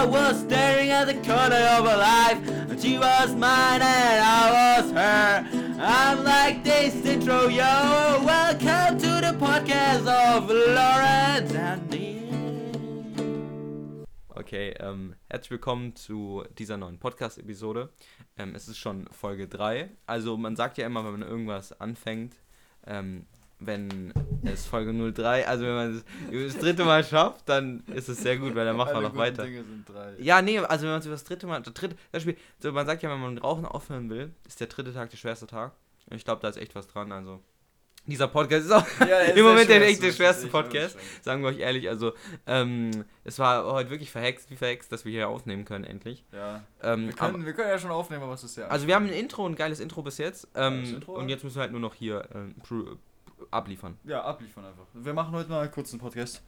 I was staring at the corner of her life. And she was mine and I was her. I'm like this intro, yo. Welcome to the podcast of Lawrence and me. Okay, ähm, herzlich willkommen zu dieser neuen Podcast-Episode. Ähm, es ist schon Folge 3. Also man sagt ja immer, wenn man irgendwas anfängt, ähm, wenn es Folge 03, also wenn man es das dritte Mal schafft, dann ist es sehr gut, weil dann macht man noch weiter. Dinge sind drei. Ja, nee, also wenn man es über das dritte Mal, das dritte, das Spiel, so man sagt ja, wenn man Rauchen aufhören will, ist der dritte Tag der schwerste Tag. Und ich glaube, da ist echt was dran, also. Dieser Podcast ist auch Ja, ist im Moment der, echt der schwerste Podcast, sagen wir euch ehrlich. Also, ähm, es war heute wirklich verhext, wie verhext, dass wir hier aufnehmen können, endlich. Ja. Ähm, Wir aber- können, wir können ja schon aufnehmen, aber es ist ja. also wir haben ein Intro, ein geiles Intro bis jetzt. Ähm, und jetzt müssen wir halt nur noch hier ähm, abliefern. Ja, abliefern einfach. Wir machen heute mal kurz einen Podcast.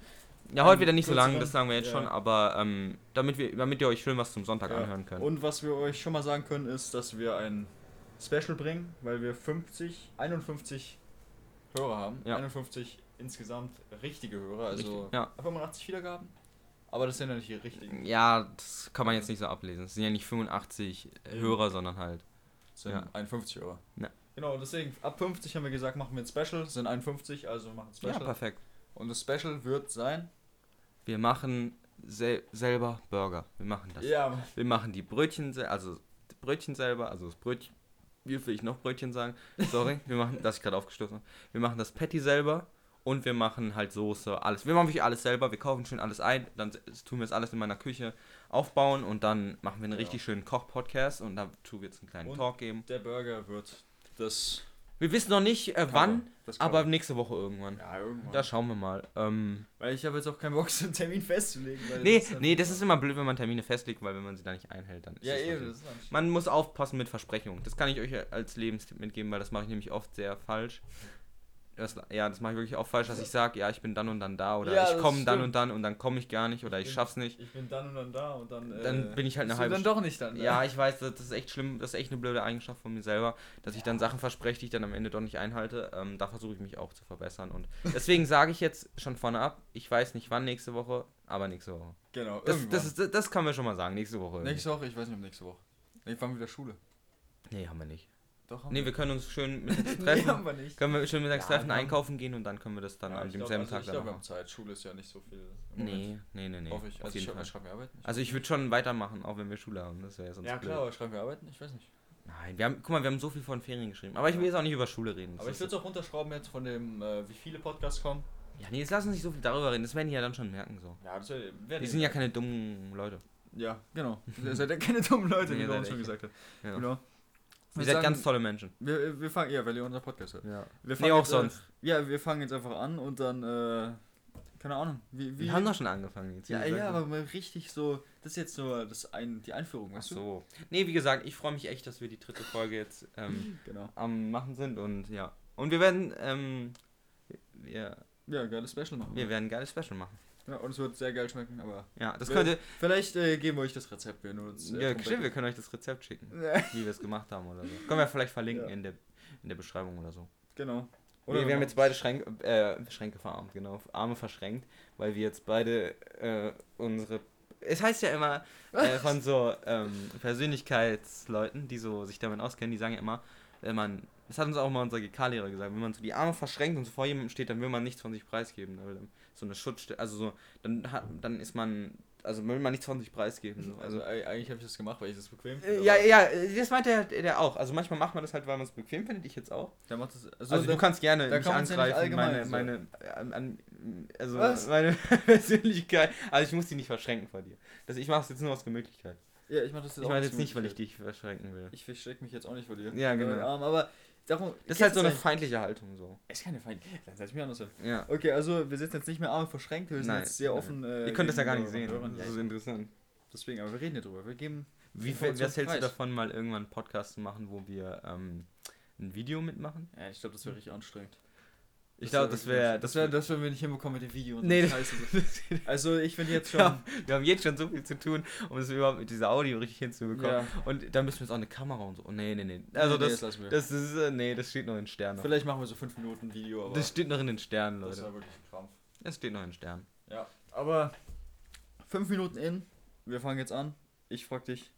Ja, heute Ähm, wieder nicht so lang, das sagen wir jetzt Ja. schon, aber ähm, damit, wir, damit ihr euch schön was zum Sonntag Ja. anhören könnt. Und was wir euch schon mal sagen können, ist, dass wir ein Special bringen, weil wir 50, 51 Hörer haben. Ja. 51 insgesamt richtige Hörer, also Richtig, ja. 85 Wiedergaben. Aber das sind ja nicht die richtigen. Ja, das kann man jetzt nicht so ablesen. Es sind ja nicht 85 Hörer, sondern halt. Das sind Ja. 51 Hörer. Ja. Genau, deswegen ab 50 haben wir gesagt, machen wir ein Special. Sind 51, also wir machen ein Ja, Special. perfekt. Und das Special wird sein. Wir machen sel selber Burger. Wir machen das. Ja, Wir machen die Brötchen, also die Brötchen selber, also das Brötchen. Wie will ich noch Brötchen sagen? Sorry, wir machen, das ich gerade aufgestoßen habe. Wir machen das Patty selber und wir machen halt Soße, alles. Wir machen wirklich alles selber. Wir kaufen schön alles ein, dann tun wir es alles in meiner Küche aufbauen und dann machen wir einen Genau. richtig schönen Koch-Podcast und dazu wird es einen kleinen Und- Talk geben. der Burger wird das. Wir wissen noch nicht äh, wann, Das aber Cover. nächste Woche irgendwann. Ja, irgendwann. Da schauen wir mal. Ähm, weil ich habe jetzt auch keinen Bock, so einen Termin festzulegen. Weil nee, halt- nee, das ist immer blöd, wenn man Termine festlegt, weil wenn man sie da nicht einhält, dann ist Ja, eben. Das ist. Man muss aufpassen mit Versprechungen. Das kann ich euch als Lebenstipp mitgeben, weil das mache ich nämlich oft sehr falsch. Das, ja, das mache ich wirklich auch falsch, dass ich sage, ja, ich bin dann und dann da oder Ja, ich das komme dann und dann und dann komme ich gar nicht oder ich, bin- schaff's nicht. Ich bin dann und dann da und dann. Äh, Dann bin ich halt eine halbe dann doch nicht dann. ne? Ja, ich weiß, das ist echt schlimm, das ist echt eine blöde Eigenschaft von mir selber, dass ich dann Sachen verspreche, die ich dann am Ende doch nicht einhalte. Ähm, da versuche ich mich auch zu verbessern und deswegen sage ich jetzt schon vorne ab, ich weiß nicht wann nächste Woche, aber nächste Woche. Genau. Das, das, ist, das können wir schon mal sagen, nächste Woche. irgendwie. nächste Woche, ich weiß nicht, ob nächste Woche. Nee, fangen wieder Schule. Nee, haben wir nicht. Doch, haben Nee, wir können uns schön mittags Nee, treffen. haben wir nicht. Können wir schön mittags Ja, treffen, einkaufen gehen und dann können wir das dann Ja, an ich demselben also Tag ich dann glaube, wir haben Zeit. Schule ist ja nicht so viel. Nee, nee, nee, nee. Hoffe ich. Auf Also, jeden ich Fall. schreiben wir Arbeiten? Also ich würde schon weitermachen, auch wenn wir Schule haben. Das wäre ja sonst Ja, blöd. klar, aber schreiben wir Arbeiten? Ich weiß nicht. Nein, wir haben, guck mal, wir haben so viel von Ferien geschrieben. Aber ich will jetzt auch nicht über Schule reden. Das Aber ich würde es auch runterschrauben jetzt von dem, äh, wie viele Podcasts kommen. ja, nee, jetzt lass uns nicht so viel darüber reden. Das werden die ja dann schon merken so. Ja, das wäre. Die sind ja keine dummen Leute. Ja, genau. Ihr seid ja keine dummen Leute, Nee, wie seid schon gesagt hat. Ja. Genau. Wir seid sagen- ganz tolle Menschen. Wir, wir fangen, ja, weil ihr unser Podcast hört. Ja. Wir Nee, auch jetzt, sonst. Äh, ja, wir fangen jetzt einfach an und dann, äh, keine Ahnung, wie, wie Wir haben doch schon angefangen jetzt. ja, ja, aber mal richtig so, das ist jetzt so das ein, die Einführung, Ach weißt du? so. Nee, wie gesagt, ich freue mich echt, dass wir die dritte Folge jetzt ähm, Genau. am machen sind und ja. Und wir werden, ähm, wir, Ja, geiles Special machen. wir werden ein geiles Special machen. Ja, und es wird sehr geil schmecken, aber Ja, das Wir- könnte, vielleicht äh, geben wir euch das Rezept, wenn uns. ja, stimmt, wir können euch das Rezept schicken. wie wir es gemacht haben oder so. Können wir vielleicht verlinken Ja. in, der, in der Beschreibung oder so. genau. wir, wir haben jetzt beide Schränke, äh, Schränke verarmt, genau. Arme verschränkt, weil wir jetzt beide äh, unsere. Es heißt ja immer äh, von so ähm, Persönlichkeitsleuten, die so sich damit auskennen, die sagen ja immer, wenn man. Das hat uns auch mal unser GK-Lehrer gesagt, wenn man so die Arme verschränkt und so vor jemandem steht, dann will man nichts von sich preisgeben. So eine Schutzstelle, also so, dann hat, dann ist man, also will man nichts von sich preisgeben. So. Also Also äh, eigentlich habe ich das gemacht, weil ich das bequem äh, finde, ja, ja, das meint der, der auch. Also manchmal macht man das halt, weil man es bequem findet, ich jetzt auch. Der macht das. Also, Also, der- du kannst gerne mich kann ja angreifen, meine, so. meine, an, an, also Was? meine Persönlichkeit. Also ich muss die nicht verschränken vor dir. Das, ich mache es jetzt nur aus Gemütlichkeit. Ja, ich mache das Ich auch meine jetzt nicht, weil ich dich verschränken will. Ich verstecke mich jetzt auch nicht vor dir. Ja, genau. Äh, Arm, aber darum. Das ist halt so eine Fein. feindliche Haltung so. Ist keine Feind. Dann setz mich anders hin. Ja. Okay, also wir sitzen jetzt nicht mehr Arme verschränkt, wir sind Nein, jetzt sehr nein. offen. Äh, Ihr könnt das ja gar nicht sehen. Das ist interessant. deswegen, aber wir reden ja drüber. Wir geben. Wie was hältst du davon, mal irgendwann einen Podcast zu machen, wo wir ähm, ein Video mitmachen? Ja, ich glaube, das wäre richtig anstrengend. Ich glaube, das wäre. Das wäre, das werden wir nicht hinbekommen mit dem Video und Nee, Scheiße. Also ich finde jetzt schon. Ja, wir haben jetzt schon so viel zu tun, um es überhaupt mit dieser Audio richtig hinzubekommen. Ja. Und dann müssen wir jetzt auch eine Kamera und so. Oh, nee, nee, nee. Also Nee, das, wir. das ist, äh, nee, das steht noch in Sternen. Vielleicht machen wir so 5 Minuten Video, aber Das steht noch in den Sternen, das Leute. war wirklich ein Krampf. Das steht noch in Sternen. Ja, aber 5 Minuten in wir fangen jetzt an. Ich frag dich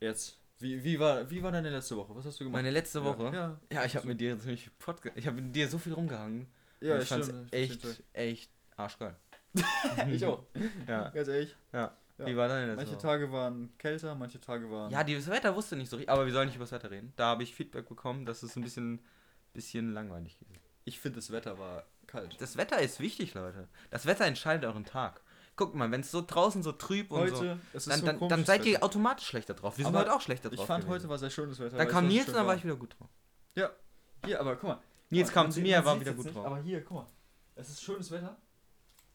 jetzt. Wie, wie, war, wie war deine letzte Woche? Was hast du gemacht? Meine letzte Woche? Ja, ja. Ja, ich habe mit dir ziemlich Podcast. Ich habe mit dir so viel rumgehangen. Ja, ich fand's stimmt, echt, echt arschgeil. Ich auch. Ja, Ganz ehrlich. ja. Ja. Wie war deine letzte Manche Woche? Tage waren kälter, manche Tage waren. Ja, das Wetter wusste nicht so richtig, aber wir sollen nicht über das Wetter reden. Da habe ich Feedback bekommen, dass es ein bisschen, bisschen langweilig ist. Ich finde, das Wetter war kalt. Das Wetter ist wichtig, Leute. Das Wetter entscheidet euren Tag. Guckt mal, wenn es so draußen so trüb und so, Heute, ist dann, so dann, dann seid ihr Wetter. automatisch schlechter drauf. Wir sind Aber heute auch schlechter drauf. Ich fand, gewesen. heute war sehr schönes Wetter. Dann kam Nils und dann war ich wieder gut drauf. Ja, hier, aber guck mal. Nils Guck kam zu mir, er war wieder gut nicht, drauf. Aber hier, guck mal. Es ist schönes Wetter.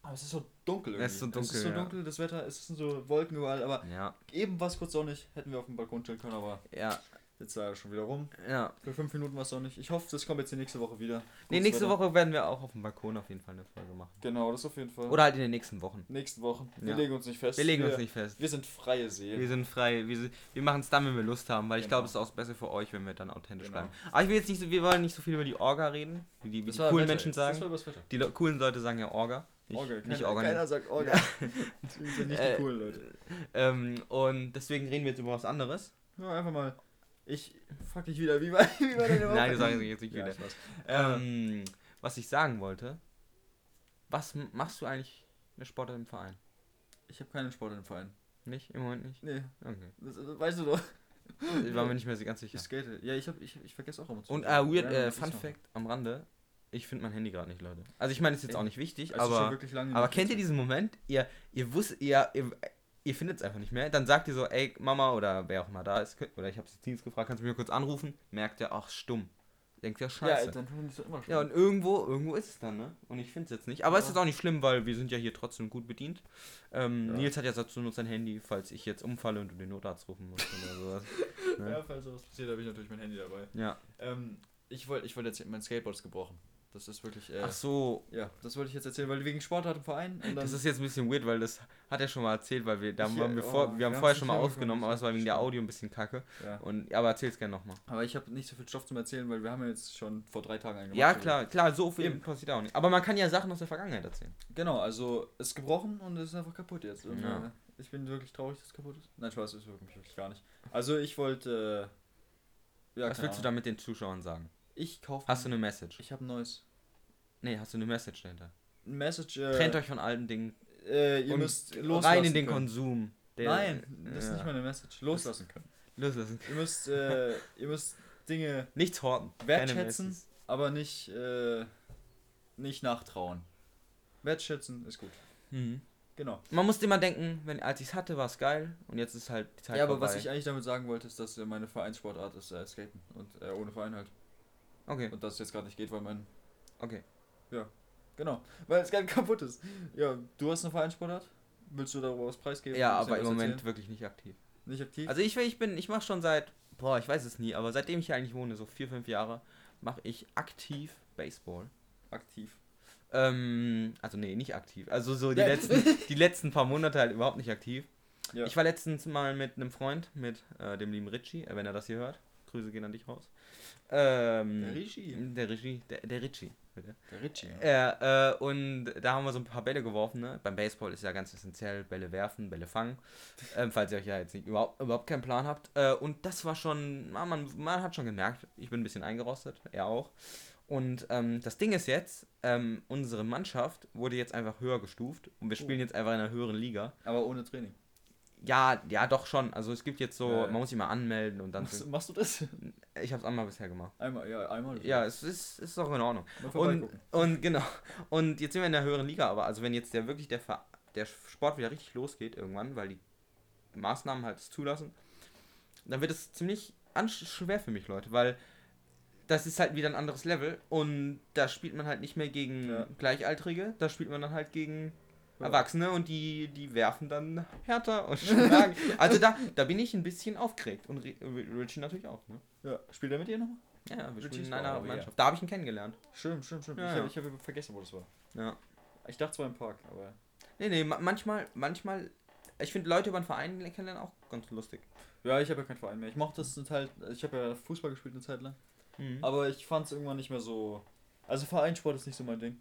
Aber es ist so dunkel irgendwie. Es ist so Es ist dunkel, so ja. dunkel, das Wetter, es sind so Wolken überall, aber Ja, eben war es kurz sonnig, hätten wir auf dem Balkon chillen können, aber ja, jetzt war er schon wieder rum. ja. Für fünf Minuten war es sonnig. Ich hoffe, das kommt jetzt die nächste Woche wieder. Nee, Gutes nächste Wetter. Woche werden wir auch auf dem Balkon auf jeden Fall eine Folge machen. Genau, das auf jeden Fall. Oder halt in den nächsten Wochen. nächsten Wochen. Wir Ja. legen uns nicht fest. Wir legen uns nicht fest. Wir sind freie Seelen. Wir sind frei. Wir, wir machen es dann, wenn wir Lust haben, weil ich Genau. glaube, es ist auch besser für euch, wenn wir dann authentisch Genau. bleiben. Aber ich will jetzt nicht so, wir wollen nicht so viel über die Orga reden, wie die, wie Das die coolen Menschen jetzt. Das sagen. Die Le coolen Leute sagen ja Orga. Ich, Orgel. nicht Keiner, Orga. keiner sagt Orgel. Deswegen sind nicht Äh, die coolen Leute. Ähm, und deswegen reden wir jetzt über was anderes. Ja, einfach mal. Ich frag dich wieder, wie war, wie war deine Woche? Nein, sage ich jetzt nicht Ja, wieder. Spaß. Ähm, was ich sagen wollte, was machst du eigentlich mit Sport im Verein? Ich habe keinen Sport im Verein. Nicht? Im Moment nicht? Nee, Okay. das, das weißt du doch. Ich war mir nicht mehr so ganz sicher. Ich skate. Ja, ich, hab, ich, ich vergesse auch immer zu. Und äh, weird, Ja, äh, Fun. Fact am Rande, ich finde mein Handy gerade nicht, Leute. Also ich meine, ist jetzt Ey, auch nicht wichtig, Also schon aber, wirklich lange aber kennt ihr diesen Moment? Ihr, ihr wusst, ihr, ihr, ihr findet es einfach nicht mehr. Dann sagt ihr so, ey, Mama oder wer auch immer da ist, oder ich habe jetzt Dienst gefragt, kannst du mich mal kurz anrufen? Merkt er, ach, stumm. Denkt ja, Ja, scheiße. dann finde ich das immer schon. Ja, und irgendwo, irgendwo ist es dann, ne? Und ich finde es jetzt nicht. Aber es Ja. ist auch nicht schlimm, weil wir sind ja hier trotzdem gut bedient. Ähm, Ja. Nils hat ja dazu nur sein Handy, falls ich jetzt umfalle und du den Notarzt rufen musst oder sowas. Ne? ja, falls sowas passiert, habe ich natürlich mein Handy dabei. Ja. Ähm, ich wollte ich wollt jetzt, mein Skateboard ist gebrochen. Das ist wirklich, äh, Ach so. ja, das wollte ich jetzt erzählen, weil wegen Sportart im Verein Das ist jetzt ein bisschen weird, weil das hat er schon mal erzählt, weil wir da Ich, waren wir oh, vor, wir wir haben vorher schon mal aufgenommen, aber es war wegen der. Audio ein bisschen kacke. ja. Und aber erzähl's gerne nochmal. Aber ich habe nicht so viel Stoff zum Erzählen, weil wir haben ja jetzt schon vor drei Tagen einen gemacht. Ja, klar, klar, so viel Eben. passiert auch nicht. Aber man kann ja Sachen aus der Vergangenheit erzählen. Genau, also es ist gebrochen und es ist einfach kaputt jetzt. Und, Ja. äh, ich bin wirklich traurig, dass es kaputt ist. Nein, Spaß, ist wirklich, wirklich gar nicht. Also ich wollte. Äh, ja, Was willst du Ahnung. damit den Zuschauern sagen? Ich kaufe. Hast du eine Message? Ich habe ein neues. Nee, hast du eine Message dahinter? Message. Äh, Trennt euch von alten Dingen. Äh, ihr müsst rein loslassen in den können. Konsum. Der- Nein, das ist nicht meine Message. Loslassen können. Loslassen. Ihr müsst, äh, ihr müsst Dinge Nichts horten. Wertschätzen, aber nicht, äh, nicht nachtrauen. Wertschätzen ist gut. Mhm. Genau. Man muss immer denken, wenn, als ich es hatte, war es geil und jetzt ist halt die Zeit ja, aber vorbei. was ich eigentlich damit sagen wollte, ist, dass äh, meine Vereinssportart ist äh, Skaten. Und äh, ohne Verein halt. Okay, Und dass es jetzt gerade nicht geht, weil mein. okay. Genau. Weil es gerade kaputt ist. Ja, du hast eine Vereinssportart? Willst du darüber was preisgeben? Ja, aber im Moment erzählen? wirklich nicht aktiv. Nicht aktiv? Also ich, ich bin, ich mache schon seit, boah, ich weiß es nie, aber seitdem ich hier eigentlich wohne, so vier, fünf Jahre, mache ich aktiv Baseball. aktiv. Ähm, also nee, nicht aktiv. Also so die Ja. letzten, die letzten paar Monate halt überhaupt nicht aktiv. Ja. Ich war letztens mal mit einem Freund, mit äh, dem lieben Richie, äh, wenn er das hier hört. Grüße gehen an dich raus. Ähm, Der Richie. Der Richie, der, der Richie, bitte. Der Richie. Ja, äh, und da haben wir so ein paar Bälle geworfen. Ne? Beim Baseball ist ja ganz essentiell Bälle werfen, Bälle fangen. Ähm, falls ihr euch ja jetzt nicht, überhaupt, überhaupt keinen Plan habt. Äh, und das war schon, man, man hat schon gemerkt, ich bin ein bisschen eingerostet, er auch. Und ähm, das Ding ist jetzt, ähm, unsere Mannschaft wurde jetzt einfach höher gestuft und wir spielen jetzt einfach in einer höheren Liga. Aber ohne Training. Ja, ja, doch schon. Also es gibt jetzt so, Ja, man muss sich mal anmelden und dann. Machst, machst du das? Ich habe es einmal bisher gemacht. Einmal, ja, einmal. Ja, es ist, ist auch in Ordnung. Und, und genau. Und jetzt sind wir in der höheren Liga, aber also wenn jetzt der wirklich der, der Sport wieder richtig losgeht irgendwann, weil die Maßnahmen halt es zulassen, dann wird es ziemlich schwer für mich, Leute, weil das ist halt wieder ein anderes Level und da spielt man halt nicht mehr gegen Ja. Gleichaltrige, da spielt man dann halt gegen. Erwachsene und die, die werfen dann härter und schlagen. also da, da bin ich ein bisschen aufgeregt und Ri- Richie natürlich auch, ne? Ja, spielt er mit dir nochmal? Ja, wir Richie spielen ist in einer ja. Mannschaft. Da habe ich ihn kennengelernt. Stimmt, stimmt, stimmt. Ja, ich ja. habe hab vergessen, wo das war. Ja. Ich dachte zwar im Park, aber. Nee, nee, ma manchmal, manchmal, ich finde Leute über den Verein kennenlernen auch ganz lustig. Ja, ich habe ja keinen Verein mehr. Ich mochte das eine Zeit. Ich habe ja Fußball gespielt eine Zeit lang. Mhm. Aber ich fand es irgendwann nicht mehr so. Also Vereinssport ist nicht so mein Ding.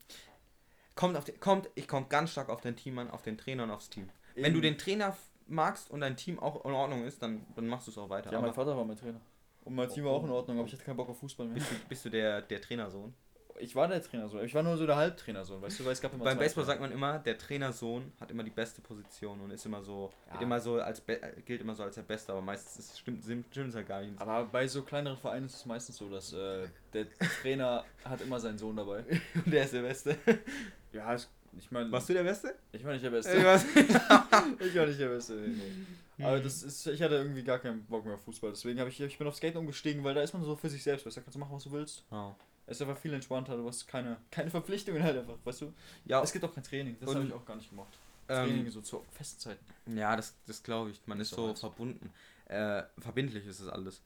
Kommt auf den, kommt, ich komme ganz stark auf dein Team an, auf den Trainer und aufs Team. Wenn Eben. du den Trainer magst und dein Team auch in Ordnung ist, dann, dann machst du es auch weiter. Ja, Aber mein Vater war mein Trainer. Und mein Team war auch in Ordnung, aber ich hatte keinen Bock auf Fußball mehr. bist du, bist du der, der Trainersohn? Ich war der Trainersohn. Ich war nur so der Halbtrainersohn, weißt du, weil es gab immer Beim Baseball Trainer. sagt man immer, der Trainersohn hat immer die beste Position und ist immer so, Ja. immer so als gilt immer so als der Beste, aber meistens ist, stimmt stimmt es halt gar nicht. Aber bei so kleineren Vereinen ist es meistens so, dass äh, der Trainer hat immer seinen Sohn dabei. der ist der Beste. Ja, es- ich meine, Warst du der Beste? ich war nicht der Beste. Ich war nicht der Beste. Nee, nee. Aber das ist, ich hatte irgendwie gar keinen Bock mehr auf Fußball. Deswegen habe ich, ich bin auf Skaten umgestiegen, weil da ist man so für sich selbst. Weißt du, da kannst du machen, was du willst. Oh. Es ist einfach viel entspannter. Du hast keine, keine Verpflichtungen halt einfach, weißt du. Ja, Es gibt auch kein Training. Das habe ich auch gar nicht gemacht. Training ähm, so zu festen Zeiten. ja, das, das glaube ich. Man ist so alles. verbunden. Äh, verbindlich ist es alles.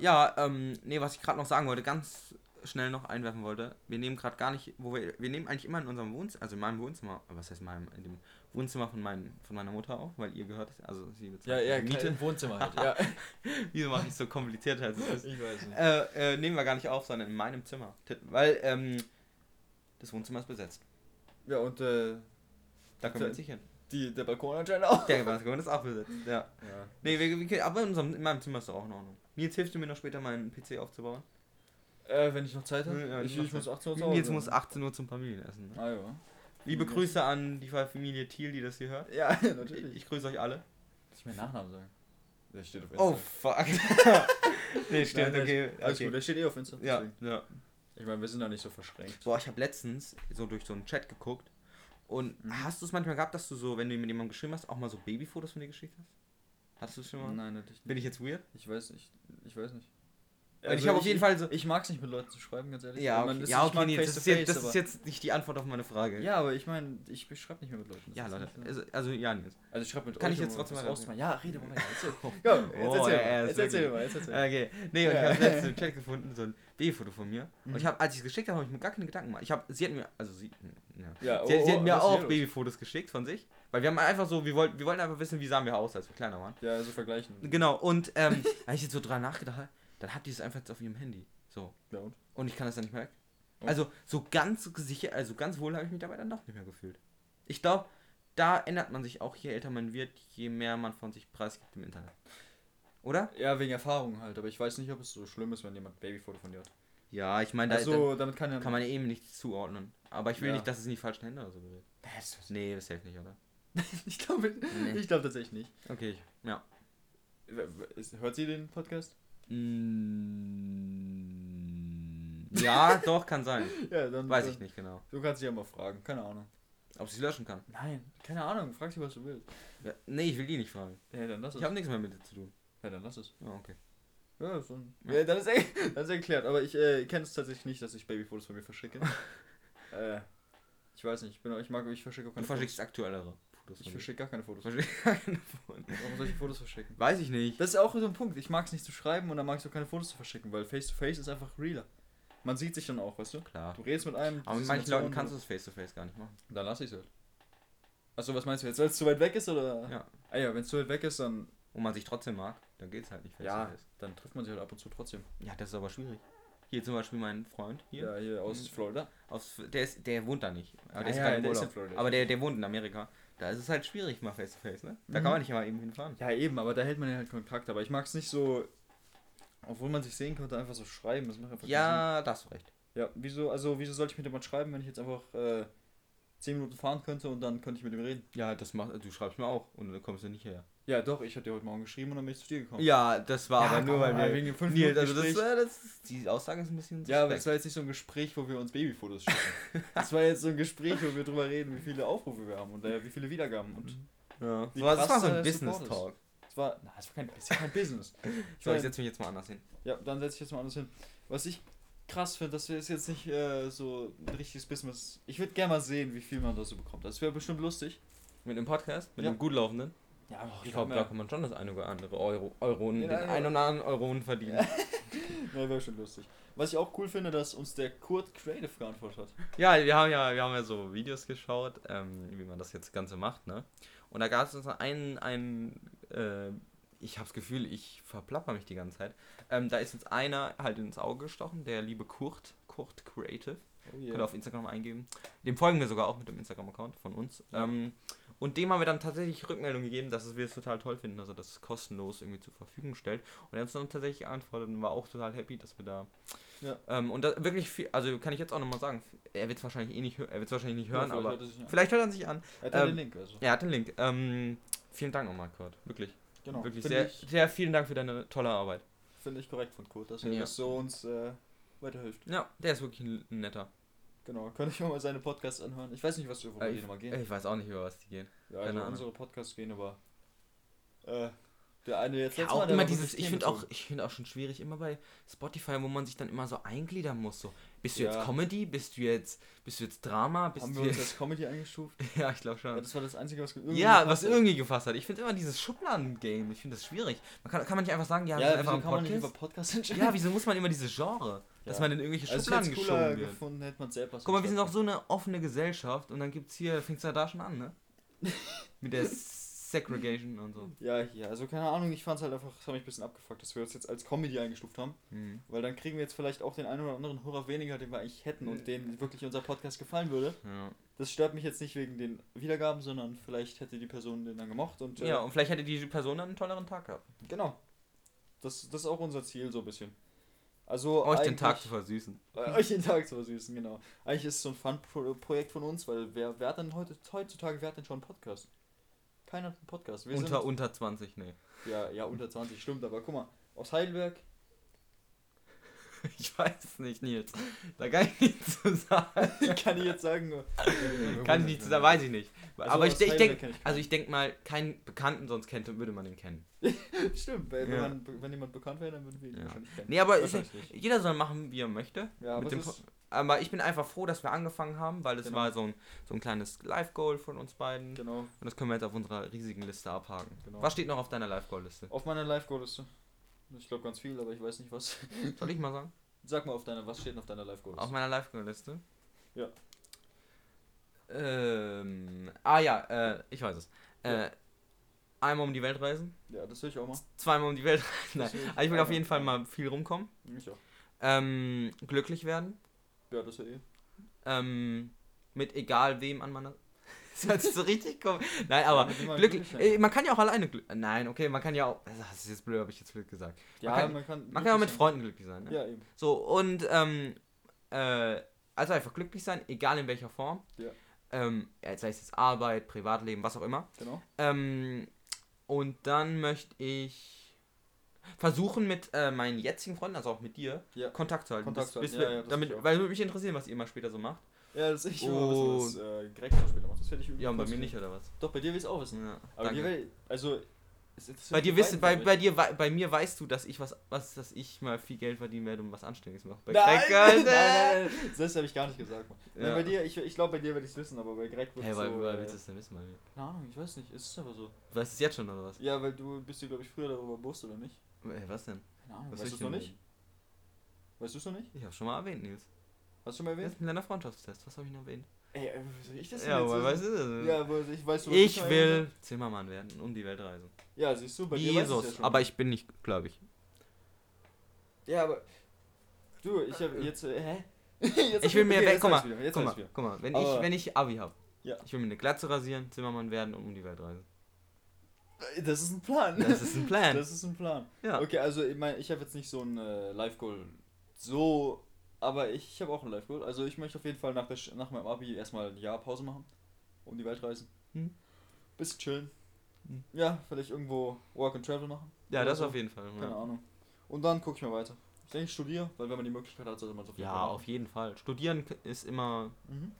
Ja. Ja, ähm, nee, was ich gerade noch sagen wollte, ganz schnell noch einwerfen wollte. Wir nehmen gerade gar nicht, wo wir, wir nehmen eigentlich immer in unserem Wohnzimmer, also in meinem Wohnzimmer, was heißt meinem, in dem Wohnzimmer von, meinem, von meiner Mutter auf, weil ihr gehört, also sie Ja, bezahlt ja, die Miete Miete. im Wohnzimmer halt. ja. Wieso mache ich so kompliziert als es ist? Ich weiß nicht. Äh, äh, nehmen wir gar nicht auf, sondern in meinem Zimmer. Weil, ähm, das Wohnzimmer ist besetzt. Ja, und äh, Da können wir jetzt nicht hin. die, der Balkon anscheinend auch. Der Balkon ist auch besetzt, ja. Ja. Nee, wir, wir, aber in, unserem, in meinem Zimmer ist doch auch in Ordnung. Nils, hilfst du mir noch später meinen PC aufzubauen? Äh, wenn ich noch Zeit habe. Ja, ich, ich muss Zeit. 18 Uhr zu Hause sein. muss 18 Uhr zum Familienessen. Ne? Ah ja. Liebe Ja. Grüße an die Familie Thiel, die das hier hört. Ja, Ich, natürlich. ich grüße euch alle. Muss ich meinen Nachnamen sagen? Der steht auf Oh, fuck. nee, stimmt, Nein, nein, okay. Alles okay. gut, der steht eh auf Insta. Ja, deswegen. ja. Ich meine, wir sind da nicht so verschränkt. Boah, ich habe letztens so durch so einen Chat geguckt. Und Mhm. hast du es manchmal gehabt, dass du so, wenn du mit jemandem geschrieben hast, auch mal so Babyfotos von dir geschickt hast? Hattest du es schon mal? Nein, natürlich nicht. Bin ich jetzt weird? Ich weiß nicht. Ich weiß nicht. Weil ich habe auf jeden Fall so. Ich mag es nicht mit Leuten zu schreiben, ganz ehrlich. Ja, okay, ja, okay nee, das, ist jetzt, das ist jetzt nicht die Antwort auf meine Frage. Ja, aber ich meine, ich schreibe nicht mehr mit Leuten. Ja, Leute. Also, also ja, Nils. Also ich schreibe mit Kann euch, ich jetzt trotzdem was weiter- auszumachen. Ja, rede mal. Erzähl. Komm, Ja, jetzt Oh, erzähl er mal. ist Jetzt erzähl mal. Jetzt erzähl. Okay. Nee, und Ja. ich habe letztens im Chat gefunden, so ein Babyfoto von mir. Mhm. Und ich habe, als ich es geschickt habe, habe ich mir gar keine Gedanken gemacht. Ich habe, sie hat mir, also sie, ja. Ja, Sie, sie oh, hat mir auch? Babyfotos geschickt von sich. Weil wir haben einfach so, wir wollten, wir wollten einfach wissen, wie sahen wir aus, als wir kleiner waren. Ja, so vergleichen. Genau, und ähm, als ich jetzt so dran nachgedacht habe, dann hat die es einfach jetzt auf ihrem Handy. So. Ja, und? Und ich kann das dann nicht mehr weg. Oh. Also, so ganz sicher, also ganz wohl habe ich mich dabei dann doch nicht mehr gefühlt. Ich glaube, da ändert man sich auch, je älter man wird, je mehr man von sich preisgibt im Internet. Oder? Ja, wegen Erfahrung halt. Aber ich weiß nicht, ob es so schlimm ist, wenn jemand Babyfoto von dir hat. Ja, ich meine, da, Also, damit kann ja... kann man eben nichts zuordnen. Aber ich will Ja. nicht, dass es in die falschen Hände oder so gerät. Nee, das hilft nicht, oder? ich glaube Nee. ich glaub tatsächlich nicht. Okay, ja. Hört sie den Podcast? Mm, ja, doch, kann sein. Ja, dann... Weiß dann, ich nicht genau. Du kannst sie ja mal fragen. Keine Ahnung. Ob sie es löschen kann. Nein, keine Ahnung. Frag sie, was du willst. Ja, nee, ich will die nicht fragen. Ja, dann lass es. Ich habe nichts mehr mit dir zu tun. Ja, dann lass es. Ja, okay. Ja, so ein Ja. dann, ist er, dann ist er erklärt. Aber ich äh, kenne es tatsächlich nicht, dass ich Babyfotos von mir verschicke. äh, ich weiß nicht. Ich, bin, ich mag, ich verschicke auch Du keine verschickst Fotos. aktuellere Fotos. Ich verschicke gar keine Fotos. Verschick keine Fotos. Warum soll ich Fotos verschicken? Weiß ich nicht. Das ist auch so ein Punkt. Ich mag es nicht zu schreiben und dann mag ich auch keine Fotos zu verschicken, weil Face-to-Face ist einfach realer. Man sieht sich dann auch, weißt du? Klar. Du redest mit einem. Aber mit manchen Leuten kannst du es face-to-face gar nicht machen. Dann lass ich es halt. Achso, was meinst du jetzt? Weil es zu weit weg ist oder? Ja. Ah ja, wenn es zu weit weg ist, dann. Und man sich trotzdem mag, dann geht's halt nicht Ja, face-to-face. dann trifft man sich halt ab und zu trotzdem. Ja, das ist aber schwierig. Hier zum Beispiel mein Freund hier. Ja, hier aus Mhm. Florida. Aus, der, ist, der wohnt da nicht. Aber Ah der ist ja, der ist in Florida. Aber der, der wohnt in Amerika. Da ist es halt schwierig mal face-to-face, ne? Da Mhm. kann man nicht immer eben hinfahren. Ja, eben, aber da hält man ja halt Kontakt. Aber ich mag es nicht so. Obwohl man sich sehen könnte, einfach so schreiben. Das macht einfach Ja, da hast du recht. Ja, wieso, also wieso sollte ich mit jemand schreiben, wenn ich jetzt einfach äh, 10 Minuten fahren könnte und dann könnte ich mit ihm reden? Ja, das macht, du schreibst mir auch und dann kommst du nicht her. Ja, doch, ich hatte dir heute Morgen geschrieben und dann bin ich zu dir gekommen. Ja, das war Ja, aber nur, weil wir wegen dem fünf Nils, Minuten also das, äh, das ist, die Aussage ist ein bisschen Ja, aber es war jetzt nicht so ein Gespräch, wo wir uns Babyfotos schicken. Das war jetzt so ein Gespräch, wo wir drüber reden, wie viele Aufrufe wir haben und äh, wie viele Wiedergaben. Und ja. so, das war so ein Business. Talk. es war, na, es war kein, kein Business. Ich So, ich setze mich jetzt mal anders hin. ja, dann setze ich jetzt mal alles hin. Was ich krass finde, das ist jetzt nicht äh, so ein richtiges Business. Ich würde gerne mal sehen, wie viel man da so bekommt. Das wäre bestimmt lustig. Mit dem Podcast, mit Ja. dem gut laufenden. Ja, Ich glaube, da kann man schon das eine oder andere Euro, Euronen, Ja, den ja. ein oder anderen Euronen verdienen. Ja, wäre schon lustig. Was ich auch cool finde, dass uns der Kurt Creative geantwortet hat. Ja, wir haben ja, wir haben ja so Videos geschaut, ähm, wie man das jetzt Ganze macht, ne? Und da gab es uns einen, einen äh, ich habe das Gefühl, ich verplapper mich die ganze Zeit. Ähm, da ist uns einer halt ins Auge gestochen, der liebe Kurt, Kurt Creative. Oh Könnt ihr auf Instagram eingeben. Dem folgen wir sogar auch mit dem Instagram-Account von uns. Ja. Ähm, Und dem haben wir dann tatsächlich Rückmeldung gegeben, dass wir es total toll finden, dass er das kostenlos irgendwie zur Verfügung stellt. Und er hat uns dann tatsächlich geantwortet und war auch total happy, dass wir da. Ja. Ähm, und da wirklich viel, also kann ich jetzt auch nochmal sagen, er wird es wahrscheinlich eh nicht, er wird's wahrscheinlich nicht hören, Ja, vielleicht aber hört vielleicht hört er sich an. Er hat ähm, den Link, also. Er hat den Link. Ähm, vielen Dank nochmal, Kurt. Wirklich. Genau. Wirklich sehr, sehr vielen Dank für deine tolle Arbeit. finde ich korrekt von Kurt, dass er Ja. das so uns äh, weiterhilft. Ja, der ist wirklich ein netter. Genau. Könnte ich mal seine Podcasts anhören? Ich weiß nicht, was du Äh, die nochmal gehen. Ich weiß auch nicht, über was die gehen. Ja, keine also Ahnung. unsere Podcasts gehen aber. Äh, der eine jetzt Ja, auch immer dieses, ich finde auch, ich finde auch schon schwierig, immer bei Spotify, wo man sich dann immer so eingliedern muss. So, bist du Ja. jetzt Comedy? Bist du jetzt, bist du jetzt Drama? Bist Haben du wir uns jetzt, als Comedy eingestuft? ja, ich glaube Ja, schon. das war das Einzige, was irgendwie. Ja, was irgendwie gefasst hat. Ich finde immer dieses Schubladen-Game, ich finde das schwierig. Man kann, kann man nicht einfach sagen, ja, Ja, sind wieso einfach ein Podcast? Podcast entscheiden? Ja, wieso muss man immer dieses Genre, dass Ja. man in irgendwelche also Schubladen es cooler geschoben wird? gefunden, hätte man selber Guck mal, wir sind auch so eine offene Gesellschaft und dann gibt's hier, fängt's ja da schon an, ne? Mit der Segregation und so. Ja, ja, also keine Ahnung, ich fand es halt einfach, das hat mich ein bisschen abgefuckt, dass wir uns jetzt als Comedy eingestuft haben. Hm. Weil dann kriegen wir jetzt vielleicht auch den einen oder anderen Hörer weniger, den wir eigentlich hätten und denen wirklich unser Podcast gefallen würde. Ja. Das stört mich jetzt nicht wegen den Wiedergaben, sondern vielleicht hätte die Person den dann gemocht und äh, ja, und vielleicht hätte die Person dann einen tolleren Tag gehabt. genau. Das, das ist auch unser Ziel so ein bisschen. Also Euch den Tag zu versüßen. Äh, euch den Tag zu versüßen, genau. Eigentlich ist es so ein Fun-Projekt von uns, weil wer, wer hat denn heute, heutzutage, wer hat denn schon einen Podcast? Keiner hat einen Podcast. Wir Unter, sind, unter 20, nee. ja, ja, unter 20, stimmt, aber guck mal, aus Heidelberg, Ich weiß nicht, Nils. Da kann ich nichts zu sagen. kann ich jetzt sagen, nur- Kann ich nichts zu sagen, weiß ich nicht. Also Aber ich, ich denke, keinen. also ich denke mal, keinen Bekannten sonst kennt, würde man den kennen. Stimmt, wenn, Ja. man, wenn jemand bekannt wäre, dann würden wir ihn Ja. wahrscheinlich kennen. Nee, aber ist, jeder soll machen, wie er möchte. Ja, aber mit dem ist, Aber ich bin einfach froh, dass wir angefangen haben, weil das Genau. war so ein, so ein kleines Live-Goal von uns beiden. genau, Und das können wir jetzt auf unserer riesigen Liste abhaken. Genau. Was steht noch auf deiner Live-Goal-Liste? auf meiner Live-Goal-Liste. Ich glaube ganz viel, aber ich weiß nicht was. Soll ich mal sagen? Sag mal auf deiner, was steht denn auf deiner Live-Goal-Liste? Auf meiner Live-Goal-Liste? Ja. Ähm, ah ja, äh, ich weiß es. Ja. Äh, einmal um die Welt reisen, Ja, das will ich auch mal. zweimal um die Welt reisen. Nein. Will Aber ich will auf jeden Fall mal viel rumkommen. Ich auch. Ähm, glücklich werden. Ja, das ja eh. Ähm, mit egal wem an meiner. Das hört sich so richtig komisch. Nein, aber jemandem glücklich. glücklich. Äh, man kann ja auch alleine glücklich. Nein, okay, man kann ja auch. Das ist jetzt blöd, habe ich jetzt blöd gesagt. Ja, kann- man kann. Man kann auch mit Freunden glücklich sein. Ne? Ja, eben. So, und ähm, äh, also einfach glücklich sein, egal in welcher Form. Ja. Ähm, ja, sei es jetzt Arbeit, Privatleben, was auch immer. Genau. Ähm, und dann möchte ich versuchen mit äh, meinen jetzigen Freunden, also auch mit dir, Ja. Kontakt zu halten. Kontakt bis, bis halten, wir, ja, ja, damit, weil würde mich interessieren, was ihr immer später so macht. Ja, das ich Oh. immer wissen, was äh, Greg so später macht. Das werde ich Ja, und bei mir nicht, oder was? Doch, bei dir will ich es auch wissen. Ja, Aber danke. dir also. bei dir wissen, bei, bei dir, wei- bei mir weißt du, dass ich was, was, dass ich mal viel Geld verdienen werde und was Anständiges mache. Bei. Nein, Greg, nein, Alter. nein, nein, das habe ich gar nicht gesagt. Ja. Nein, bei dir, ich, ich glaube, bei dir werde ich es wissen, aber bei Greg wird es weil, so. woher äh, willst du es denn wissen, mal? keine Ahnung, ich weiß nicht. Es ist aber so. Du weißt es jetzt schon, oder was? Ja, weil du bist dir, glaube ich, früher darüber bewusst, oder nicht? Ey, was denn? Keine Ahnung. Was weißt du es noch denn nicht? Weißt du es noch nicht? Ich habe schon mal erwähnt, Nils. Hast du schon mal Das erwähnt? ist ein kleiner Freundschaftstest. Was habe ich noch erwähnt? Ey, äh, wie soll ich das denn Ja, jetzt aber wissen? weißt du, Ja, aber ich weiß, was ich will erwähnt Zimmermann werden und um die Welt reisen. Ja, siehst du, bei Wie dir Jesus, ja schon. aber ich bin nicht gläubig. Ja, aber. Du, ich habe jetzt. Äh, hä? jetzt Ich will mir, okay, jetzt guck mal, jetzt guck mal, guck wenn Aber- ich, wenn ich Abi habe, Ja. ich will mir eine Glatze rasieren, Zimmermann werden und um die Welt reisen. Das ist ein Plan. Das ist ein Plan. Das ist ein Plan. ja. Okay, also ich meine, ich habe jetzt nicht so ein äh, Live-Goal so, aber ich, habe auch ein Live-Goal. Also ich möchte auf jeden Fall nach, der, nach meinem Abi erstmal ein Jahr Pause machen, um die Welt reisen. Hm. Bisschen chillen. Hm. Ja, vielleicht irgendwo Work and Travel machen. Ja, das so. auf jeden Fall. Keine Ja, Ahnung. Und dann gucke ich mal weiter. Ich denke, ich studiere, weil wenn man die Möglichkeit hat, sollte man auf jeden ja Fall auf jeden Fall. Studieren ist immer. Mhm.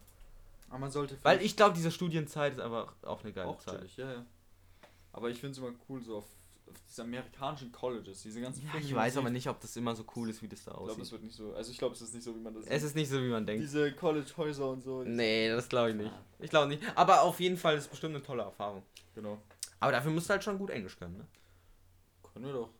Aber man sollte Weil ich glaube, diese Studienzeit ist einfach auch eine geile auch Zeit. chillig, ja, ja. Aber ich finde es immer cool, so auf, auf diese amerikanischen Colleges, diese ganzen Ja, ich weiß aber nicht, ob das immer so cool ist, wie das da Ich glaube, es aussieht. wird nicht so. Also ich glaube, es ist nicht so, wie man das Es ist nicht so, wie man denkt. Diese College-Häuser und so. Nee, das glaube ich nicht. Ich glaube nicht. Aber auf jeden Fall ist es bestimmt eine tolle Erfahrung. Genau. Aber dafür musst du halt schon gut Englisch können, ne? Können wir doch.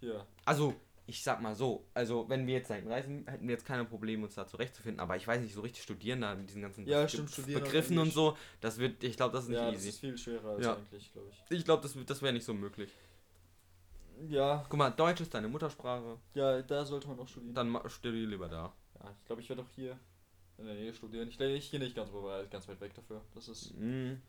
Hier. Also, ich sag mal so, also wenn wir jetzt dahin reisen, hätten wir jetzt keine Probleme, uns da zurechtzufinden. Aber ich weiß nicht, so richtig studieren da mit diesen ganzen Ja, stimmt, Begriffen und Englisch. so, das wird, ich glaube, das ist nicht Ja, das easy. ist viel schwerer als Ja. eigentlich, glaube ich. Ich glaube, das, das wäre nicht so möglich. Ja, Guck mal, Deutsch ist deine Muttersprache, ja, da sollte man auch studieren. dann ma- studier lieber da. Ja, ich glaube, ich werde auch hier in der Nähe studieren. Ich, ich gehe nicht ganz, ganz weit weg dafür. Das ist. Mhm.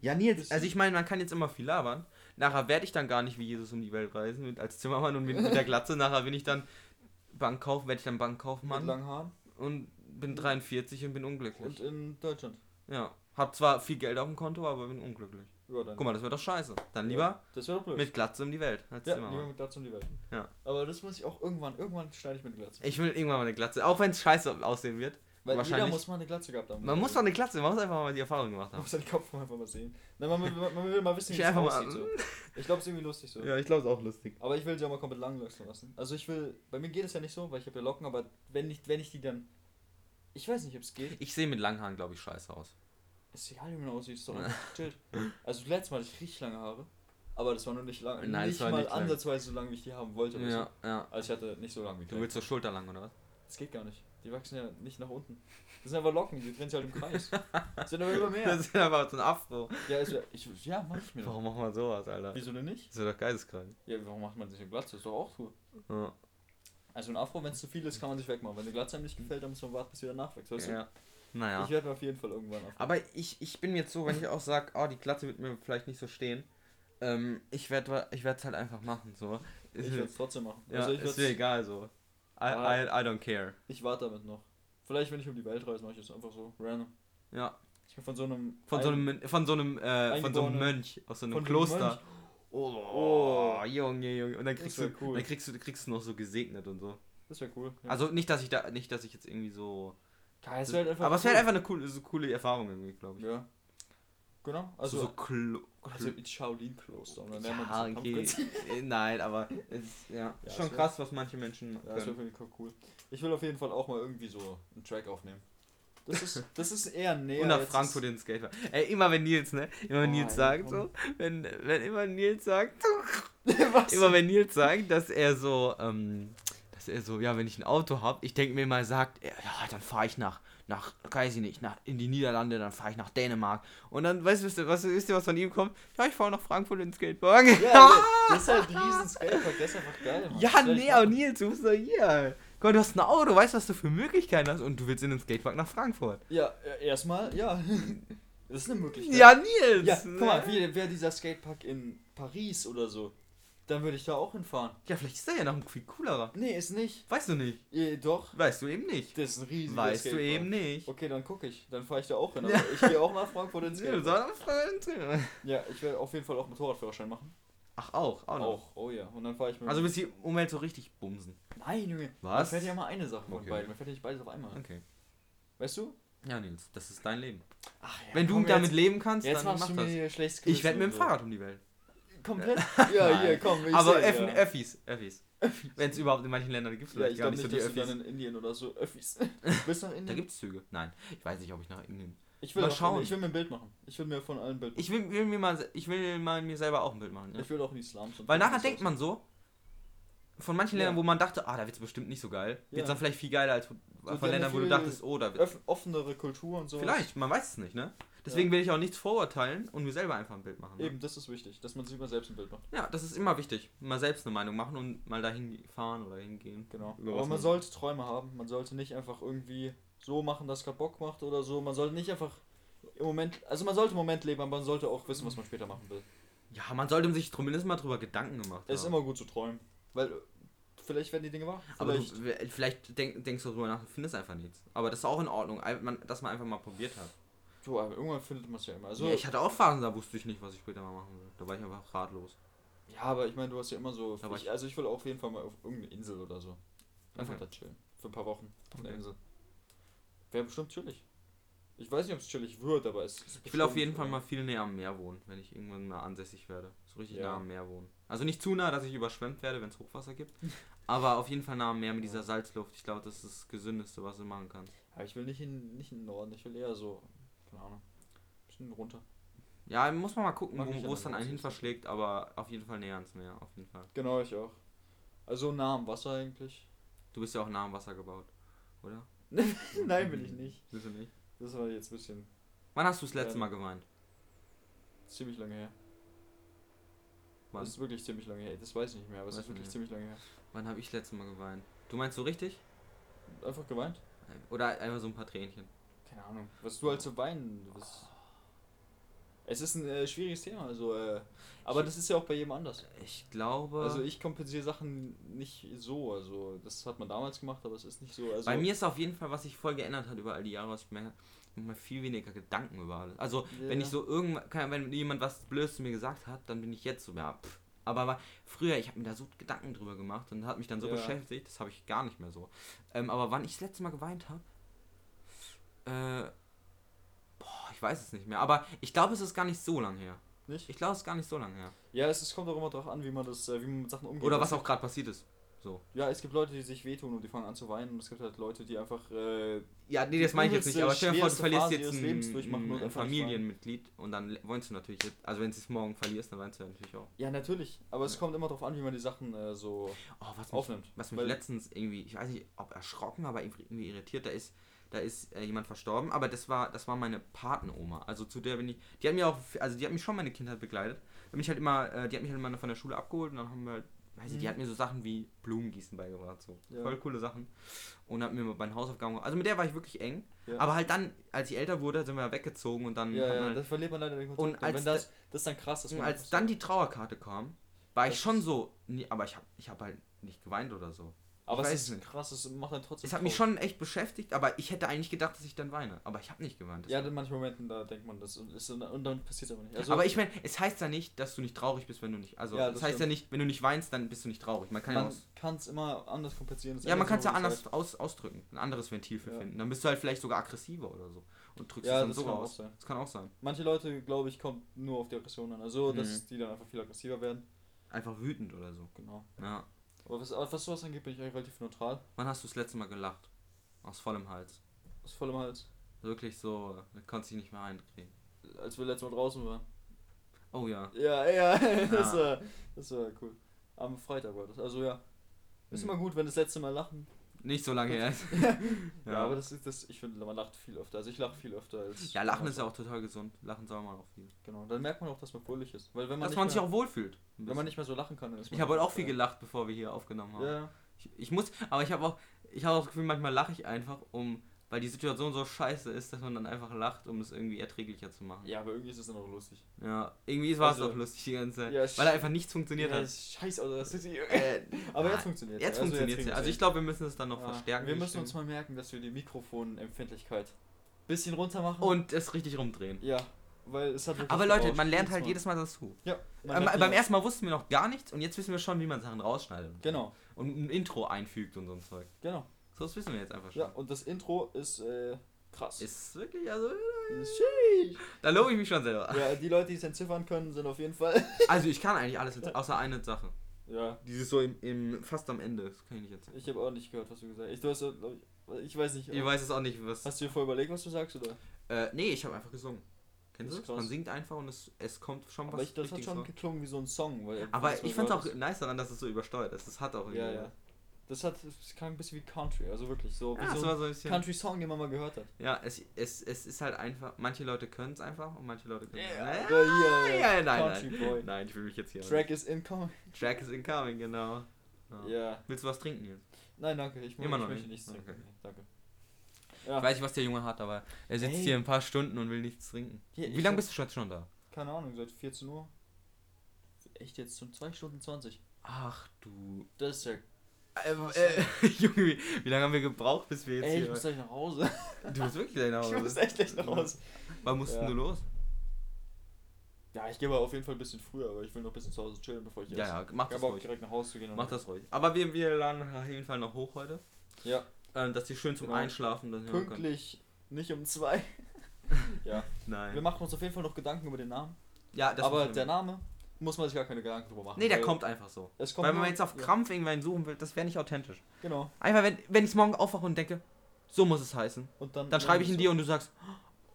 Ja, Nils, also ich meine, man kann jetzt immer viel labern. Nachher werde ich dann gar nicht wie Jesus um die Welt reisen mit, als Zimmermann und mit, mit der Glatze. Nachher bin ich dann Bankkauf, werde ich dann Mit Bankkaufmann langen Haaren. und bin 43 und bin unglücklich. Und in Deutschland. ja, hab zwar viel Geld auf dem Konto, aber bin unglücklich. Ja, dann. Guck mal, das wäre doch scheiße. Dann lieber Das wäre doch blöd. mit Glatze um die Welt als ja, Zimmermann. lieber mit Glatze um die Welt. Ja. Aber das muss ich auch irgendwann, irgendwann schneide ich mit Glatze. Ich will irgendwann mal eine Glatze, auch wenn es scheiße aussehen wird. Weil jeder wahrscheinlich- muss mal eine Glatze gehabt haben. Man muss doch eine Glatze, man muss einfach mal die Erfahrung gemacht Man haben. muss den Kopf einfach mal sehen. Nein, man, will- man, man will mal wissen, Ich wie es aussieht. So. Ich glaube, es ist irgendwie lustig so. Ja, ich glaube es auch lustig. Aber ich will sie auch mal komplett lang wachsen lassen. Also ich will, bei mir geht es ja nicht so, weil ich habe ja Locken, aber wenn ich, wenn ich die dann, ich weiß nicht, ob es geht. Ich sehe mit langen Haaren, glaube ich, scheiße aus. Ist egal, wie man aussieht, ist doch einfach chillt. Also letztes Mal hatte ich richtig lange Haare, aber das war nur nicht lang, Nein, nicht das war mal nicht lang. ansatzweise so lang, wie ich die haben wollte. Ja, ja. So. Also ich hatte nicht so lang wie Du willst so schulterlang, oder was? Das geht gar nicht. Die wachsen ja nicht nach unten. Das sind einfach Locken, die drehen sich halt im Kreis. Das sind aber immer mehr. Das ist einfach so ein Afro. Ja, ist ja, ich, ja mach ich mir. Warum machen wir sowas, Alter? Wieso denn nicht? Das ist doch geisteskrank. Ja, warum macht man sich eine Glatze? Ist doch auch cool. Ja. Also ein Afro, wenn es zu viel ist, kann man sich wegmachen. Wenn eine Glatze einem nicht gefällt, dann muss man warten, bis wieder nachwächst. Weißt du? ja. Naja. Ich werde auf jeden Fall irgendwann Afro. Aber ich, ich bin jetzt so, wenn ich auch sage, oh, die Glatze wird mir vielleicht nicht so stehen, ähm, ich werde ich es halt einfach machen. So. Ich werde es trotzdem machen. ja, also ich, ist mir egal so. I. I, I don't care. ich warte damit noch. Vielleicht, wenn ich um die Welt reise, mache ich es einfach so random. Ja. Ich bin von so einem. Von so einem, von so einem, äh, von so einem Mönch aus so einem Kloster. Oh, Oh. Junge, Junge. Und dann Das kriegst du, cool. dann kriegst du, kriegst du noch so gesegnet und so. Das wäre cool. Ja. Also nicht, dass ich da, nicht, dass ich jetzt irgendwie so. ja, es halt einfach aber es cool. wäre einfach eine coole, so coole Erfahrung irgendwie, glaube ich. Ja. Genau. Also Also, so Klo also in Shaolin-Kloster. Lernt ja, man okay. Äh, Nein, aber es ist ja, Ja, schon krass, was manche Menschen Ja, das wäre für mich cool. Ich will auf jeden Fall auch mal irgendwie so einen Track aufnehmen. Das ist, das ist eher näher. Und nach Frankfurt den Skater. Ey, immer wenn Nils, ne? Immer wenn Oh, Nils sagt so, wenn, wenn immer Nils sagt, immer wenn Nils sagt, dass er so, ähm, dass er so, ja, wenn ich ein Auto hab, ich denke mir mal, sagt er, ja, dann fahre ich nach, nach, weiß ich nicht, nach, in die Niederlande, dann fahre ich nach Dänemark. Und dann, weißt du, was, wisst ihr, was von ihm kommt? Ja, ich fahre nach Frankfurt in Skatepark. Ja, das ist halt ein riesen Skatepark, der ist einfach geil. Mann. Ja, Das nee, aber. Nils, du bist doch hier. Guck du hast ein Auto, weißt was du für Möglichkeiten hast und du willst in den Skatepark nach Frankfurt. Ja, erstmal, ja. Das ist eine Möglichkeit. Ja, Nils! Ja, guck mal, wie wäre dieser Skatepark in Paris oder so, dann würde ich da auch hinfahren. Ja, vielleicht ist der ja noch ein viel coolerer. Nee, ist nicht. Weißt du nicht. Eh, doch, Weißt du eben nicht. das ist ein riesiger Weißt du Skatepark. eben nicht. Okay, dann gucke ich. Dann fahre ich da auch hin. Aber Ja. ich gehe auch nach Frankfurt ins Ja, Skatepark. Ja, ich werde auf jeden Fall auch Motorradführerschein machen. Ach, auch, auch noch. Auch, oh ja. Und dann fahre ich mit. Also bis die Umwelt so richtig bumsen. Nein, Junge. Was? Man fährt ja mal eine Sache von Okay. beiden. Man fährt ja nicht beides auf einmal. Okay. Weißt du? Ja, Nils, das ist dein Leben. Ach ja. Wenn du damit jetzt, leben kannst, Jetzt dann machst mach du mir das. hier schlechtes Ich werde mit dem. Fahrrad um die Welt. Komplett? Ja, Nein. hier, komm. Ich Aber seh, ja. Öffis, Öffis. Wenn es überhaupt in manchen Ländern gibt, Ja, vielleicht ich gar glaube nicht nicht, so dass die du dann Öffis. in Indien oder so Öffis. Bist du nach Da Indien? gibt es Züge. Nein, ich weiß nicht, ob ich nach Indien. Ich will, Mal auch, schauen. ich will mir ein Bild machen. Ich will mir von allen ein Bild machen. Ich will, will mir mal, se- ich will mal mir selber auch ein Bild machen. Ja? Ich will auch in und Weil nachher denkt man so, von manchen Ja. Ländern, wo man dachte, ah, da wird es bestimmt nicht so geil, wird Ja. es dann vielleicht viel geiler als von wir Ländern, wo du dachtest, oh, da wird offenere Kultur und so. Vielleicht, man weiß es nicht, ne? Deswegen will ich auch nichts vorurteilen und mir selber einfach ein Bild machen. Ne? Eben, das ist wichtig, dass man sich immer selbst ein Bild macht. Ja, das ist immer wichtig. Mal selbst eine Meinung machen und mal dahin fahren oder hingehen. Genau. Über Aber man man- sollte Träume haben. Man sollte nicht einfach irgendwie so machen, dass es gerade Bock macht oder so. Man sollte nicht einfach im Moment, also man sollte im Moment leben, aber man sollte auch wissen, was man später machen will. Ja, man sollte sich zumindest mal drüber Gedanken gemacht Es ist haben. immer gut zu träumen. Weil vielleicht werden die Dinge wahr. Aber du, Vielleicht. vielleicht denk, denkst du drüber nach und findest einfach nichts. Aber das ist auch in Ordnung, dass man einfach mal probiert hat. Du, aber irgendwann findet man es ja immer. Also, ja, ich hatte auch Phasen, da wusste ich nicht, was ich später mal machen will. Da war ich einfach ratlos. ja, aber ich meine, du hast ja immer so. Aber Ich, also ich will auf jeden Fall mal auf irgendeine Insel oder so. Einfach Okay. da chillen. Für ein paar Wochen auf einer Okay. Insel. Wäre bestimmt chillig. Ich weiß nicht, ob es chillig wird, aber es ist Ich will auf jeden Fall äh, mal viel näher am Meer wohnen, wenn ich irgendwann mal ansässig werde. So richtig Ja. nah am Meer wohnen. Also nicht zu nah, dass ich überschwemmt werde, wenn es Hochwasser gibt. aber auf jeden Fall nah am Meer mit dieser Salzluft. Ich glaube, das ist das Gesündeste, was du machen kannst. Aber ich will nicht in, nicht in den Norden, ich will eher so, keine Ahnung, bisschen runter. Ja, muss man mal gucken, Mag ich wo, es dann einen hin verschlägt, aber auf jeden Fall näher ans Meer, auf jeden Fall. Genau, ich auch. Also nah am Wasser eigentlich. Du bist ja auch nah am Wasser gebaut, oder? Nein, will ich nicht. Bist du nicht? Das war jetzt ein bisschen Wann hast du das letzte. Mal geweint? ziemlich lange her. Wann, Das ist wirklich ziemlich lange her. Das weiß ich nicht mehr, aber es ist wirklich nicht. ziemlich lange her. wann habe ich das letzte Mal geweint? Du meinst so richtig? Einfach geweint? Oder einfach so ein paar Tränchen. Keine Ahnung. Was du halt so weinen. Was es ist ein äh, schwieriges Thema, also, äh, aber das ist ja auch bei jedem anders. Ich glaube. Also ich kompensiere Sachen nicht so, also das hat man damals gemacht, aber es ist nicht so. Also bei mir ist auf jeden Fall, was sich voll geändert hat über all die Jahre, was ich mir viel weniger Gedanken über alles. Also Ja. wenn ich so irgendwann, wenn jemand was Blödes zu mir gesagt hat, dann bin ich jetzt so, ja, pff. Aber war- früher, ich habe mir da so Gedanken drüber gemacht und hat mich dann so Ja. beschäftigt, das habe ich gar nicht mehr so. Ähm, aber wann ich das letzte Mal geweint habe, äh, boah, ich weiß es nicht mehr. Aber ich glaube, es ist gar nicht so lang her. nicht? Ich glaube, es ist gar nicht so lang her. Ja, es, es kommt auch immer darauf an, wie man das, äh, wie man mit Sachen umgeht. Oder was auch gerade passiert ist. So. Ja, es gibt Leute, die sich wehtun und die fangen an zu weinen und es gibt halt Leute, die einfach äh, Ja, nee, das meine ich jetzt nicht, aber stell dir vor, du verlierst jetzt ein, ein, Familienmitglied und dann weinst du natürlich, jetzt, also wenn du es morgen verlierst, dann weinst du ja natürlich auch. Ja, natürlich, aber es kommt immer darauf an, wie man die Sachen äh, so Oh, was mich, aufnimmt. was mich Weil- letztens irgendwie, ich weiß nicht, ob erschrocken, aber irgendwie irritiert, da ist, da ist äh, jemand verstorben, aber das war, das war meine Patenoma. Also zu der bin ich, die hat mir auch, also die hat mich schon meine Kindheit begleitet. Die hat mich halt immer, äh, die hat mich halt immer von der Schule abgeholt und dann haben wir halt, weiß ich, die Mhm. hat mir so Sachen wie Blumengießen beigebracht, so. Ja. Voll coole Sachen. Und hat mir bei den Hausaufgaben, also mit der war ich wirklich eng. Ja. Aber halt dann, als ich älter wurde, sind wir weggezogen und dann Ja, ja, halt das verliert man leider den Kontakt. Und Und, als wenn das, das ist dann krass, dass und man als dann die Trauerkarte kam, war ich schon so, nee, aber ich habe ich hab halt nicht geweint oder so. Aber ich es ist nicht. krass, es macht dann trotzdem Es hat mich schon echt beschäftigt, aber ich hätte eigentlich gedacht, dass ich dann weine. Aber ich habe nicht geweint. Ja, in manchen Momenten, da denkt man das und, ist, und dann passiert es aber nicht. Also, aber ich meine, es heißt ja nicht, dass du nicht traurig bist, wenn du nicht. Also, Ja, es das heißt ja nicht, wenn du nicht weinst, dann bist du nicht traurig. Man kann ja, es immer anders kompensieren. ja, man kann es ja anders aus, ausdrücken. Ein anderes Ventil für Ja. finden. Dann bist du halt vielleicht sogar aggressiver oder so. Und drückst Ja, es dann so raus. Das kann auch sein. Manche Leute, glaube ich, kommt nur auf die Aggression an. Also, Mhm. dass die dann einfach viel aggressiver werden. Einfach wütend oder so. Genau. Ja. Aber was, was sowas angeht, bin ich eigentlich relativ neutral. Wann hast du das letzte Mal gelacht? Aus vollem Hals. Aus vollem Hals. Wirklich so, da konntest du dich nicht mehr einkriegen. Als wir letztes Mal draußen waren. Oh ja. Ja, ja, das, Ja. war, das war cool. Am Freitag war das. Also, ja. Ist Mhm. immer gut, wenn das letzte Mal lachen. Nicht so lange her ist. Ja, aber das ist das, ich finde, man lacht viel öfter. Also, ich lache viel öfter als. Ja, Lachen ist ja auch total gesund. Lachen soll man auch viel. Genau, dann merkt man auch, dass man fröhlich ist. Weil, wenn man, Dass man mehr, sich auch wohlfühlt. Wenn man nicht mehr so lachen kann, dann ist man. ich habe heute auch viel äh, gelacht, bevor wir hier aufgenommen haben. Ja, Ich, ich muss, aber ich habe auch, ich habe auch das Gefühl, manchmal lache ich einfach, um, weil die Situation so scheiße ist, dass man dann einfach lacht, um es irgendwie erträglicher zu machen. ja, aber irgendwie ist es dann auch lustig. Ja, irgendwie war es Also- auch lustig die ganze Zeit, Ja, weil da einfach nichts funktioniert ja, hat. scheiße, also das ist Äh, Aber ah, jetzt funktioniert Jetzt funktioniert es ja. Also ich glaube, wir müssen es dann noch verstärken. Wir müssen uns mal merken, dass wir die Mikrofonempfindlichkeit bisschen runter machen. und es richtig rumdrehen. ja, weil es hat Aber Leute, man lernt halt jedes Mal dazu. Ja, Ähm, beim ersten Mal wussten wir noch gar nichts und jetzt wissen wir schon, wie man Sachen rausschneidet. Genau, Und ein Intro einfügt und so ein Zeug. genau. So, das wissen wir jetzt einfach schon. Ja, und das Intro ist äh, krass. Ist wirklich, also, Sheesh. da lobe ich mich schon selber. Ja, die Leute, die es entziffern können, sind auf jeden Fall. Also ich kann eigentlich alles, außer eine Sache. Ja, Dieses so im, im fast am Ende, das kann ich nicht erzählen. ich habe auch nicht gehört, was du gesagt hast. Ich, du hast, ich, ich weiß nicht. Ich weiß es auch nicht, was. Hast du dir vorher überlegt, was du sagst, oder? Äh, nee, ich habe einfach gesungen. Kennst du das? Man singt einfach und es, es kommt schon Aber was ich, das hat schon geklungen wie so ein Song. Weil Aber ich mal fand's auch nice daran, dass es so übersteuert ist. Das hat auch hast. Ja, irgendwie- ja. Das hat, das klang ein bisschen wie Country, also wirklich so. Wie Ja, es so so ein bisschen. Country-Song, den man mal gehört hat. Ja, es, es, es ist halt einfach. Manche Leute können es einfach und manche Leute können es Ja, nicht. oder hier, ja, nein, Country nein. Boy. Nein, ich will mich jetzt hier. Track is incoming. Track is incoming, genau. Ja. Ja. Willst du was trinken jetzt? Nein, danke, ich, Immer ich noch möchte nicht? nichts trinken. Okay. Danke. Ich Ja, weiß nicht, was der Junge hat, aber er sitzt Ey. hier ein paar Stunden und will nichts trinken. Hier, Wie ich lange bist du schon- schon da? keine Ahnung, seit 14 Uhr. Echt jetzt schon 2 Stunden 20. Ach du. Das ist ja. Ähm, äh, Junge, wie, lange haben wir gebraucht, bis wir jetzt Ey, ich hier. muss gleich nach Hause. Du musst wirklich gleich nach Ich Hause. muss echt gleich nach Hause. Wann musst Ja. du los? Ja, ich gehe aber auf jeden Fall ein bisschen früher, aber ich will noch ein bisschen zu Hause chillen, bevor ich Ja, ja, mach Ich das ruhig. direkt nach Hause zu gehen. und- Mach das ruhig. Aber wir, wir laden auf jeden Fall noch hoch heute. Ja, Äh, dass die schön zum Genau. Einschlafen dann hören können. pünktlich, nicht um 2. ja, Nein. wir machen uns auf jeden Fall noch Gedanken über den Namen. ja, das aber der Name muss man sich gar keine Gedanken drüber machen. Nee, der kommt einfach so. Kommt Weil wenn man jetzt auf ja, Krampf irgendwann suchen will, das wäre nicht authentisch. Genau. Einfach, wenn, wenn ich morgen aufwache und denke, so muss es heißen. Und dann, Dann schreibe ich ihn dir und du sagst,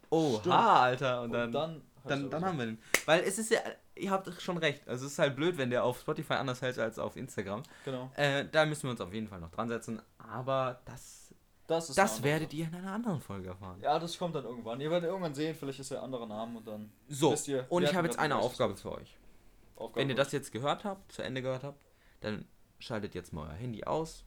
oh, ha, Alter. Und und dann, dann, dann, dann haben wir den. Weil es ist ja, ihr habt schon recht. Also es ist halt blöd, wenn der auf Spotify anders hält als auf Instagram. Genau. Äh, da müssen wir uns auf jeden Fall noch dran setzen. Aber das, Das ist das werdet ihr in einer anderen Folge erfahren. Ja, das kommt dann irgendwann. Ihr werdet irgendwann sehen, vielleicht ist er ein anderer Name und dann. So, wisst ihr, und ich habe jetzt eine Aufgabe für euch. Aufgabe. Wenn ihr das jetzt gehört habt, zu Ende gehört habt, dann schaltet jetzt mal euer Handy aus,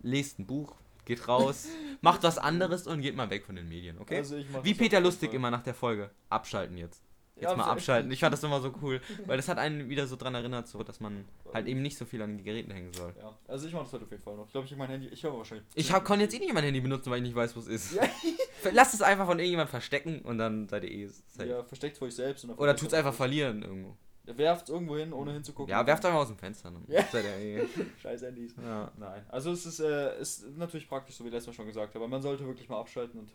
lest ein Buch, geht raus, macht was anderes und geht mal weg von den Medien, okay? Also mach Wie Peter Lustig immer nach der Folge. Abschalten jetzt. Jetzt Ja, mal abschalten. Ich fand das immer so cool, weil das hat einen wieder so dran erinnert, so dass man halt eben nicht so viel an die Geräten hängen soll. Ja, also ich mache das heute auf jeden Fall noch. Ich glaube, ich mein Handy, ich habe wahrscheinlich. Ich hab, kann jetzt eh nicht mein Handy benutzen, weil ich nicht weiß, wo es ist. Ja. Lasst es einfach von irgendjemand verstecken und dann seid ihr eh safe. Ja, versteckt vor euch selbst. Oder tut's ihr einfach verlieren irgendwo. Werft es irgendwo hin, ohne hinzugucken. Ja, werft einfach aus dem Fenster. Dann Ja. Scheiß Handys. Ja. Nein, also es ist, äh, ist natürlich praktisch, so wie letztes Mal schon gesagt, aber man sollte wirklich mal abschalten und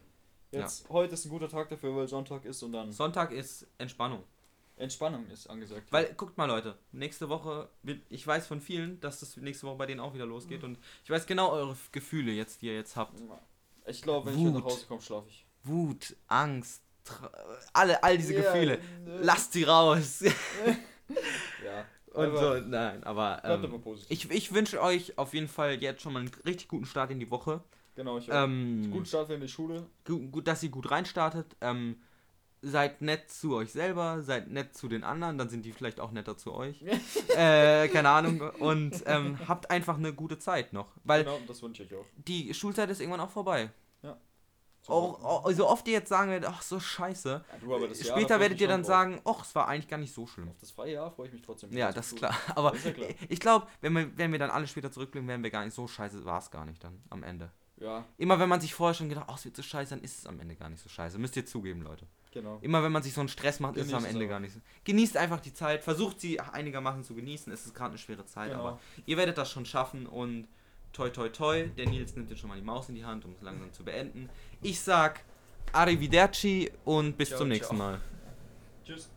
jetzt, heute ist ein guter Tag dafür, weil Sonntag ist und dann Sonntag ist Entspannung. Entspannung ist angesagt. Weil, guckt mal, Leute, nächste Woche, ich weiß von vielen, dass das nächste Woche bei denen auch wieder losgeht und ich weiß genau eure Gefühle jetzt, die ihr jetzt habt. ich glaube, wenn ich heute nach Wut. Hause komme, schlafe ich. Wut, Angst, alle, all diese Ja, Gefühle. ne. Lasst sie raus. Ja. und so, nein, aber ähm, ich, ich wünsche euch auf jeden Fall jetzt schon mal einen richtig guten Start in die Woche. genau, ich. Ähm, Guten Start in die Schule. gu- gut, dass ihr gut reinstartet. Ähm, seid nett zu euch selber, seid nett zu den anderen, dann sind die vielleicht auch netter zu euch. äh, keine Ahnung. Und ähm, habt einfach eine gute Zeit noch. Weil genau, das wünsche ich auch. die Schulzeit ist irgendwann auch vorbei. So, Auch, auch, so oft ihr jetzt sagen werdet, ach so scheiße. Ja, du, Jahr, Später werdet ihr dann sagen, ach, es war eigentlich gar nicht so schlimm. Auf das freie Jahr freue ich mich trotzdem. Ja, Also das ist klar. Aber ist ja klar. ich glaube, wenn wir, wenn wir dann alle später zurückblicken, werden wir gar nicht so scheiße, war es gar nicht dann am Ende. Ja, Immer wenn man sich vorher schon gedacht, oh, es wird so scheiße, dann ist es am Ende gar nicht so scheiße. Müsst ihr zugeben, Leute. genau. Immer wenn man sich so einen Stress macht, ist es am Genießt es Ende aber. gar nicht so. Genießt einfach die Zeit, versucht sie einigermaßen zu genießen. Es ist gerade eine schwere Zeit, Genau. aber ihr werdet das schon schaffen und toi toi toi. Der Nils nimmt jetzt schon mal die Maus in die Hand, um es langsam zu beenden. Ich sag Arrivederci und bis Ciao, zum nächsten ciao. Mal. Tschüss.